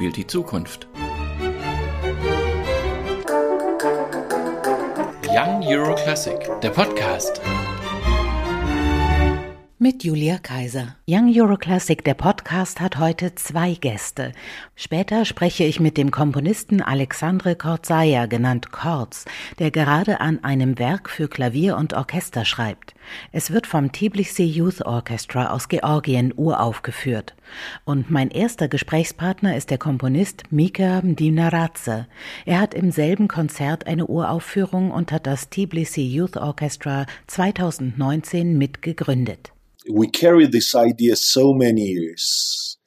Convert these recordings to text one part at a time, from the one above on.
spielt die Zukunft. Young Euro Classic, der Podcast mit Julia Kaiser. Young Euro Classic, der Podcast, hat heute zwei Gäste. Später spreche ich mit dem Komponisten Alexandre Kortsaia, genannt Kortz, der gerade an einem Werk für Klavier und Orchester schreibt. Es wird vom Tbilisi Youth Orchestra aus Georgien uraufgeführt. Und mein erster Gesprächspartner ist der Komponist Mika Mdinaradze. Er hat im selben Konzert eine Uraufführung und hat das Tbilisi Youth Orchestra 2019 mitgegründet we carried this idea so many years.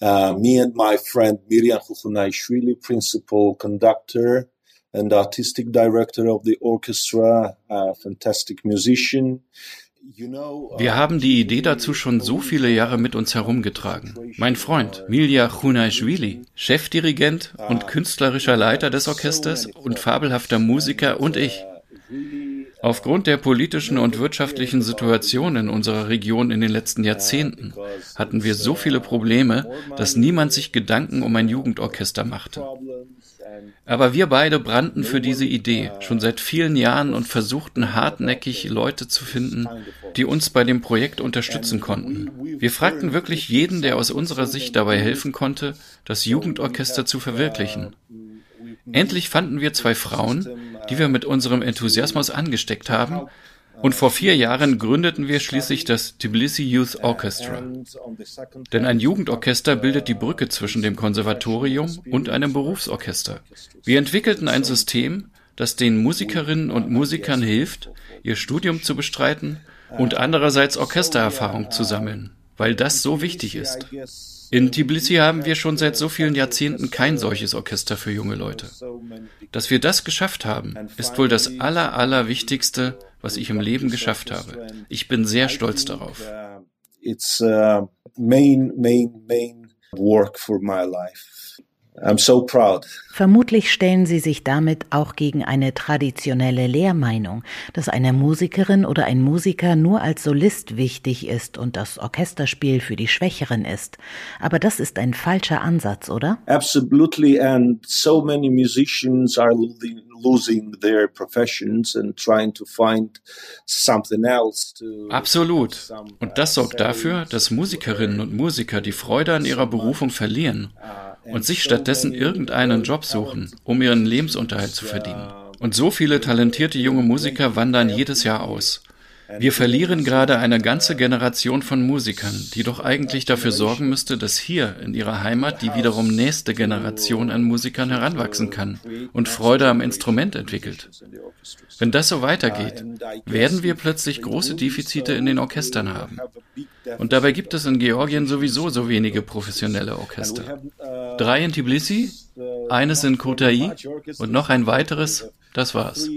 Uh, me and my friend Miriam Hufunaishvili, principal conductor and artistic director of the orchestra, a fantastic musician. Wir haben die Idee dazu schon so viele Jahre mit uns herumgetragen. Mein Freund Milja Chunaishvili, Chefdirigent und künstlerischer Leiter des Orchesters und fabelhafter Musiker und ich. Aufgrund der politischen und wirtschaftlichen Situation in unserer Region in den letzten Jahrzehnten hatten wir so viele Probleme, dass niemand sich Gedanken um ein Jugendorchester machte. Aber wir beide brannten für diese Idee schon seit vielen Jahren und versuchten hartnäckig Leute zu finden, die uns bei dem Projekt unterstützen konnten. Wir fragten wirklich jeden, der aus unserer Sicht dabei helfen konnte, das Jugendorchester zu verwirklichen. Endlich fanden wir zwei Frauen, die wir mit unserem Enthusiasmus angesteckt haben, und vor vier Jahren gründeten wir schließlich das Tbilisi Youth Orchestra. Denn ein Jugendorchester bildet die Brücke zwischen dem Konservatorium und einem Berufsorchester. Wir entwickelten ein System, das den Musikerinnen und Musikern hilft, ihr Studium zu bestreiten und andererseits Orchestererfahrung zu sammeln, weil das so wichtig ist. In Tbilisi haben wir schon seit so vielen Jahrzehnten kein solches Orchester für junge Leute. Dass wir das geschafft haben, ist wohl das aller, aller Wichtigste, was ich im Leben geschafft habe. Ich bin sehr stolz darauf. It's uh, main, main, main work for my life. I'm so proud. Vermutlich stellen Sie sich damit auch gegen eine traditionelle Lehrmeinung, dass eine Musikerin oder ein Musiker nur als Solist wichtig ist und das Orchesterspiel für die Schwächeren ist. Aber das ist ein falscher Ansatz, oder? Absolutely, and so many musicians are losing their professions and trying to find something else to Absolut. Und das sorgt dafür, dass Musikerinnen und Musiker die Freude an ihrer Berufung verlieren und sich stattdessen irgendeinen Job suchen, um ihren Lebensunterhalt zu verdienen. Und so viele talentierte junge Musiker wandern jedes Jahr aus. Wir verlieren gerade eine ganze Generation von Musikern, die doch eigentlich dafür sorgen müsste, dass hier in ihrer Heimat die wiederum nächste Generation an Musikern heranwachsen kann und Freude am Instrument entwickelt. Wenn das so weitergeht, werden wir plötzlich große Defizite in den Orchestern haben. Und dabei gibt es in Georgien sowieso so wenige professionelle Orchester. Drei in Tbilisi, eines in Kotai und noch ein weiteres das war's.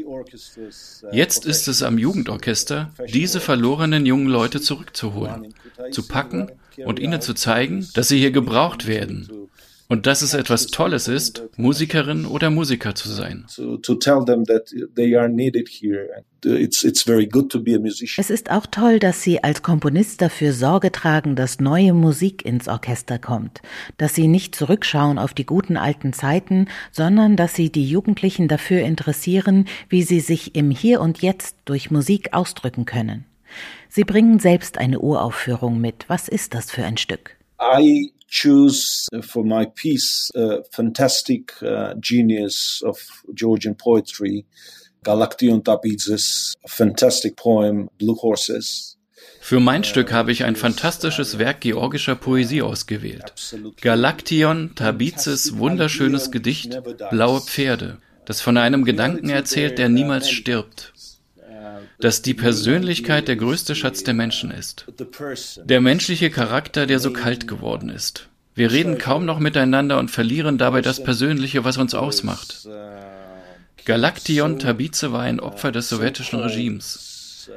Jetzt ist es am Jugendorchester, diese verlorenen jungen Leute zurückzuholen, zu packen und ihnen zu zeigen, dass sie hier gebraucht werden und dass es etwas Tolles ist, Musikerin oder Musiker zu sein. Es ist auch toll, dass Sie als Komponist dafür Sorge tragen, dass neue Musik ins Orchester kommt, dass Sie nicht zurückschauen auf die guten alten Zeiten, sondern dass Sie die Jugendlichen dafür interessieren, wie sie sich im Hier und Jetzt durch Musik ausdrücken können. Sie bringen selbst eine Uraufführung mit. Was ist das für ein Stück? I choose uh, for my piece a fantastic uh, genius of Georgian poetry, Galaktion Tapidzes, fantastic poem Blue Horses. Für mein Stück habe ich ein fantastisches Werk georgischer Poesie ausgewählt. Galaktion Tabizes wunderschönes Gedicht Blaue Pferde, das von einem Gedanken erzählt, der niemals stirbt. Dass die Persönlichkeit der größte Schatz der Menschen ist. Der menschliche Charakter, der so kalt geworden ist. Wir reden kaum noch miteinander und verlieren dabei das Persönliche, was uns ausmacht. Galaktion Tabize war ein Opfer des sowjetischen Regimes.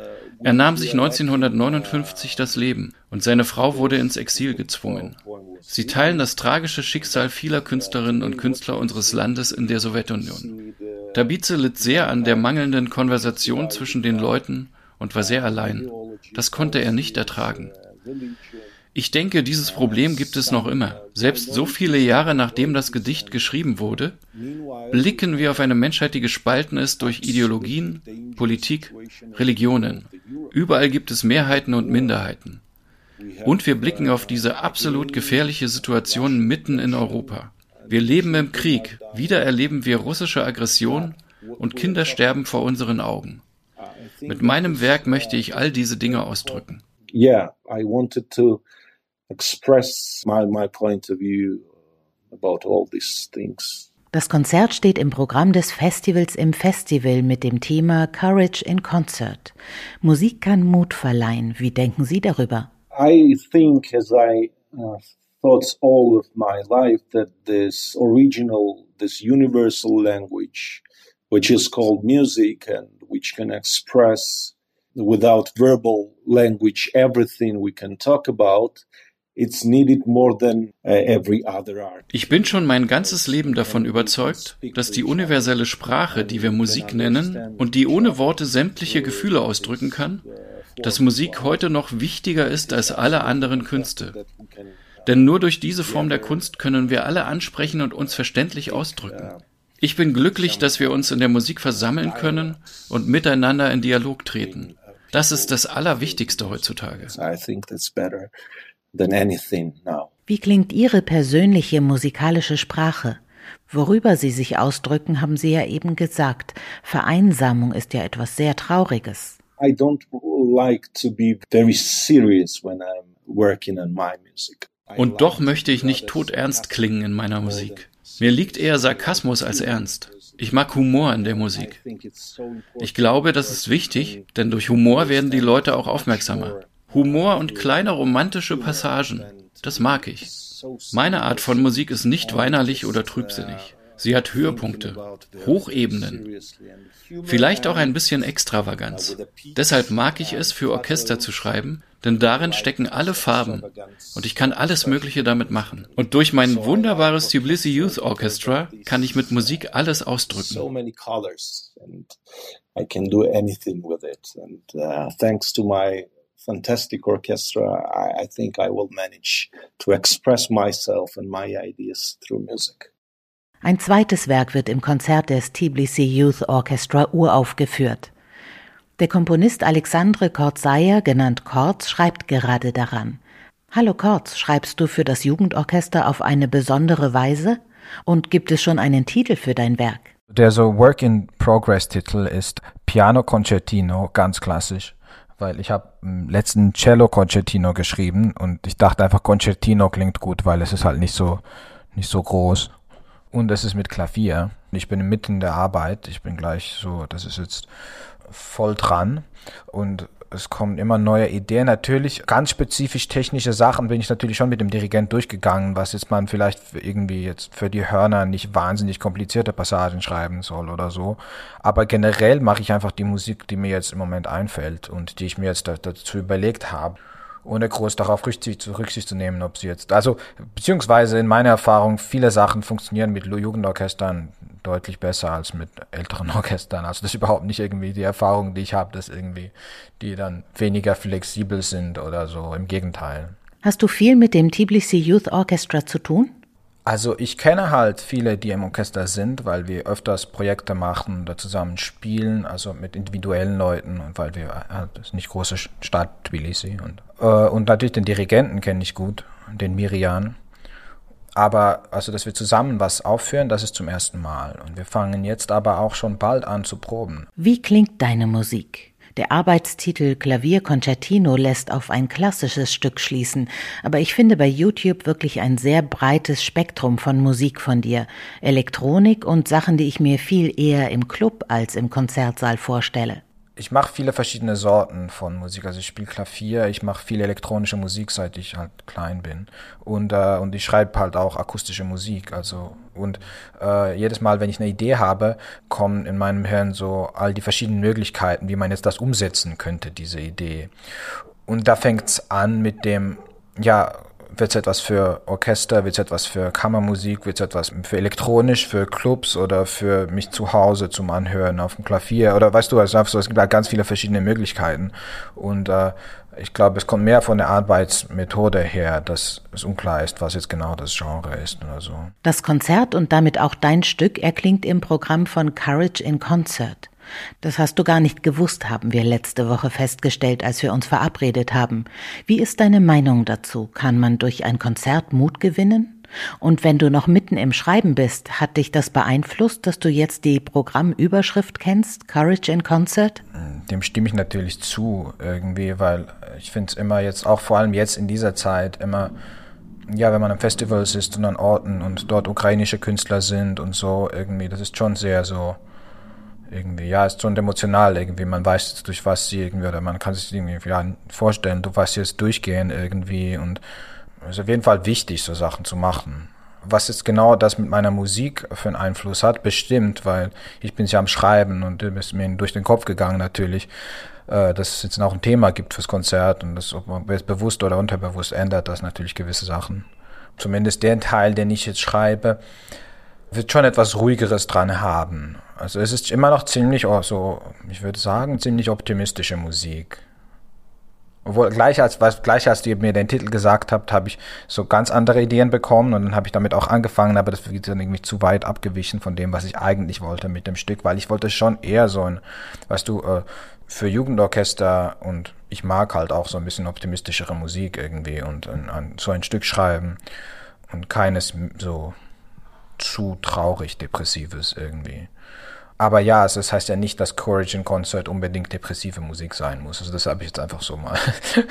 Er nahm sich 1959 das Leben und seine Frau wurde ins Exil gezwungen. Sie teilen das tragische Schicksal vieler Künstlerinnen und Künstler unseres Landes in der Sowjetunion. Tabize litt sehr an der mangelnden Konversation zwischen den Leuten und war sehr allein. Das konnte er nicht ertragen. Ich denke, dieses Problem gibt es noch immer. Selbst so viele Jahre nachdem das Gedicht geschrieben wurde, blicken wir auf eine Menschheit, die gespalten ist durch Ideologien, Politik, Religionen. Überall gibt es Mehrheiten und Minderheiten. Und wir blicken auf diese absolut gefährliche Situation mitten in Europa. Wir leben im Krieg. Wieder erleben wir russische Aggression und Kinder sterben vor unseren Augen. Mit meinem Werk möchte ich all diese Dinge ausdrücken. Yeah, I wanted to express my, my point of view about all these things. Das Konzert steht im Programm des Festivals im Festival mit dem Thema Courage in Concert. Musik kann Mut verleihen. Wie denken Sie darüber? I think as I uh, thought all of my life that this original, this universal language, which is called music and which can express without verbal language everything we can talk about, It's needed more than uh, every other art. Ich bin schon mein ganzes Leben davon überzeugt, dass die universelle Sprache, die wir Musik nennen und die ohne Worte sämtliche Gefühle ausdrücken kann, dass Musik heute noch wichtiger ist als alle anderen Künste. Denn nur durch diese Form der Kunst können wir alle ansprechen und uns verständlich ausdrücken. Ich bin glücklich, dass wir uns in der Musik versammeln können und miteinander in Dialog treten. Das ist das Allerwichtigste heutzutage. Wie klingt Ihre persönliche musikalische Sprache? Worüber Sie sich ausdrücken, haben Sie ja eben gesagt. Vereinsamung ist ja etwas sehr Trauriges. I don't like to be very serious when I'm working on my music. Und doch möchte ich nicht todernst klingen in meiner Musik. Mir liegt eher Sarkasmus als Ernst. Ich mag Humor in der Musik. Ich glaube, das ist wichtig, denn durch Humor werden die Leute auch aufmerksamer. Humor und kleine romantische Passagen, das mag ich. Meine Art von Musik ist nicht weinerlich oder trübsinnig. Sie hat Höhepunkte, Hochebenen, vielleicht auch ein bisschen Extravaganz. Deshalb mag ich es, für Orchester zu schreiben, denn darin stecken alle Farben und ich kann alles Mögliche damit machen. Und durch mein wunderbares Tbilisi Youth Orchestra kann ich mit Musik alles ausdrücken. I can do anything with it. And uh, thanks to my fantastic orchestra, I, I think I will manage to express myself and my ideas through music. Ein zweites Werk wird im Konzert des Tbilisi Youth Orchestra uraufgeführt. Der Komponist Alexandre Kortsayer, genannt Kortz, schreibt gerade daran. Hallo Kortz, schreibst du für das Jugendorchester auf eine besondere Weise? Und gibt es schon einen Titel für dein Werk? Der so Work-in-Progress-Titel ist Piano Concertino, ganz klassisch weil ich habe im letzten Cello Concertino geschrieben und ich dachte einfach Concertino klingt gut, weil es ist halt nicht so nicht so groß und es ist mit Klavier. Ich bin mitten in der Arbeit. Ich bin gleich so, das ist jetzt voll dran. Und es kommen immer neue Ideen. Natürlich ganz spezifisch technische Sachen bin ich natürlich schon mit dem Dirigent durchgegangen, was jetzt man vielleicht irgendwie jetzt für die Hörner nicht wahnsinnig komplizierte Passagen schreiben soll oder so. Aber generell mache ich einfach die Musik, die mir jetzt im Moment einfällt und die ich mir jetzt dazu überlegt habe ohne groß darauf Rücksicht, Rücksicht zu nehmen, ob sie jetzt, also beziehungsweise in meiner Erfahrung, viele Sachen funktionieren mit Jugendorchestern deutlich besser als mit älteren Orchestern. Also das ist überhaupt nicht irgendwie die Erfahrung, die ich habe, dass irgendwie die dann weniger flexibel sind oder so. Im Gegenteil. Hast du viel mit dem Tbilisi Youth Orchestra zu tun? Also ich kenne halt viele, die im Orchester sind, weil wir öfters Projekte machen oder zusammen spielen, also mit individuellen Leuten und weil wir halt das ist nicht große Stadt Tbilisi und äh, und natürlich den Dirigenten kenne ich gut, den Mirian. Aber also, dass wir zusammen was aufführen, das ist zum ersten Mal. Und wir fangen jetzt aber auch schon bald an zu proben. Wie klingt deine Musik? Der Arbeitstitel Klavier Concertino lässt auf ein klassisches Stück schließen, aber ich finde bei YouTube wirklich ein sehr breites Spektrum von Musik von dir. Elektronik und Sachen, die ich mir viel eher im Club als im Konzertsaal vorstelle ich mache viele verschiedene Sorten von Musik. Also ich spiele Klavier, ich mache viel elektronische Musik, seit ich halt klein bin. Und, äh, und ich schreibe halt auch akustische Musik. Also und äh, jedes Mal, wenn ich eine Idee habe, kommen in meinem Hirn so all die verschiedenen Möglichkeiten, wie man jetzt das umsetzen könnte, diese Idee. Und da fängt's an mit dem, ja, wird es etwas für Orchester, wird es etwas für Kammermusik, wird es etwas für elektronisch, für Clubs oder für mich zu Hause zum Anhören auf dem Klavier oder weißt du, also es gibt halt ganz viele verschiedene Möglichkeiten und äh, Ich glaube, es kommt mehr von der Arbeitsmethode her, dass es unklar ist, was jetzt genau das Genre ist oder so. Das Konzert und damit auch dein Stück erklingt im Programm von Courage in Concert. Das hast du gar nicht gewusst, haben wir letzte Woche festgestellt, als wir uns verabredet haben. Wie ist deine Meinung dazu? Kann man durch ein Konzert Mut gewinnen? Und wenn du noch mitten im Schreiben bist, hat dich das beeinflusst, dass du jetzt die Programmüberschrift kennst, Courage in Concert? Dem stimme ich natürlich zu, irgendwie, weil ich finde es immer jetzt, auch vor allem jetzt in dieser Zeit, immer, ja, wenn man am Festivals ist und an Orten und dort ukrainische Künstler sind und so, irgendwie, das ist schon sehr so, irgendwie, ja, ist schon emotional irgendwie. Man weiß durch was sie irgendwie, oder man kann sich irgendwie ja, vorstellen, du was sie jetzt durchgehen irgendwie und es ist auf jeden Fall wichtig, so Sachen zu machen. Was jetzt genau das mit meiner Musik für einen Einfluss hat, bestimmt, weil ich bin ja am Schreiben und ist mir durch den Kopf gegangen natürlich, äh, dass es jetzt auch ein Thema gibt fürs Konzert und das, ob man es bewusst oder unterbewusst ändert, das natürlich gewisse Sachen. Zumindest der Teil, den ich jetzt schreibe, wird schon etwas Ruhigeres dran haben. Also es ist immer noch ziemlich, so, ich würde sagen, ziemlich optimistische Musik. Obwohl gleich als, was, gleich als ihr mir den Titel gesagt habt, habe ich so ganz andere Ideen bekommen und dann habe ich damit auch angefangen, aber das ist dann irgendwie zu weit abgewichen von dem, was ich eigentlich wollte mit dem Stück, weil ich wollte schon eher so ein, weißt du, äh, für Jugendorchester und ich mag halt auch so ein bisschen optimistischere Musik irgendwie und ein, ein, so ein Stück schreiben und keines so zu traurig depressives irgendwie. Aber ja, also das heißt ja nicht, dass Courage in Concert unbedingt depressive Musik sein muss. Also das habe ich jetzt einfach so mal.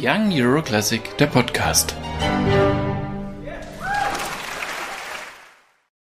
Young Euro Classic, der Podcast.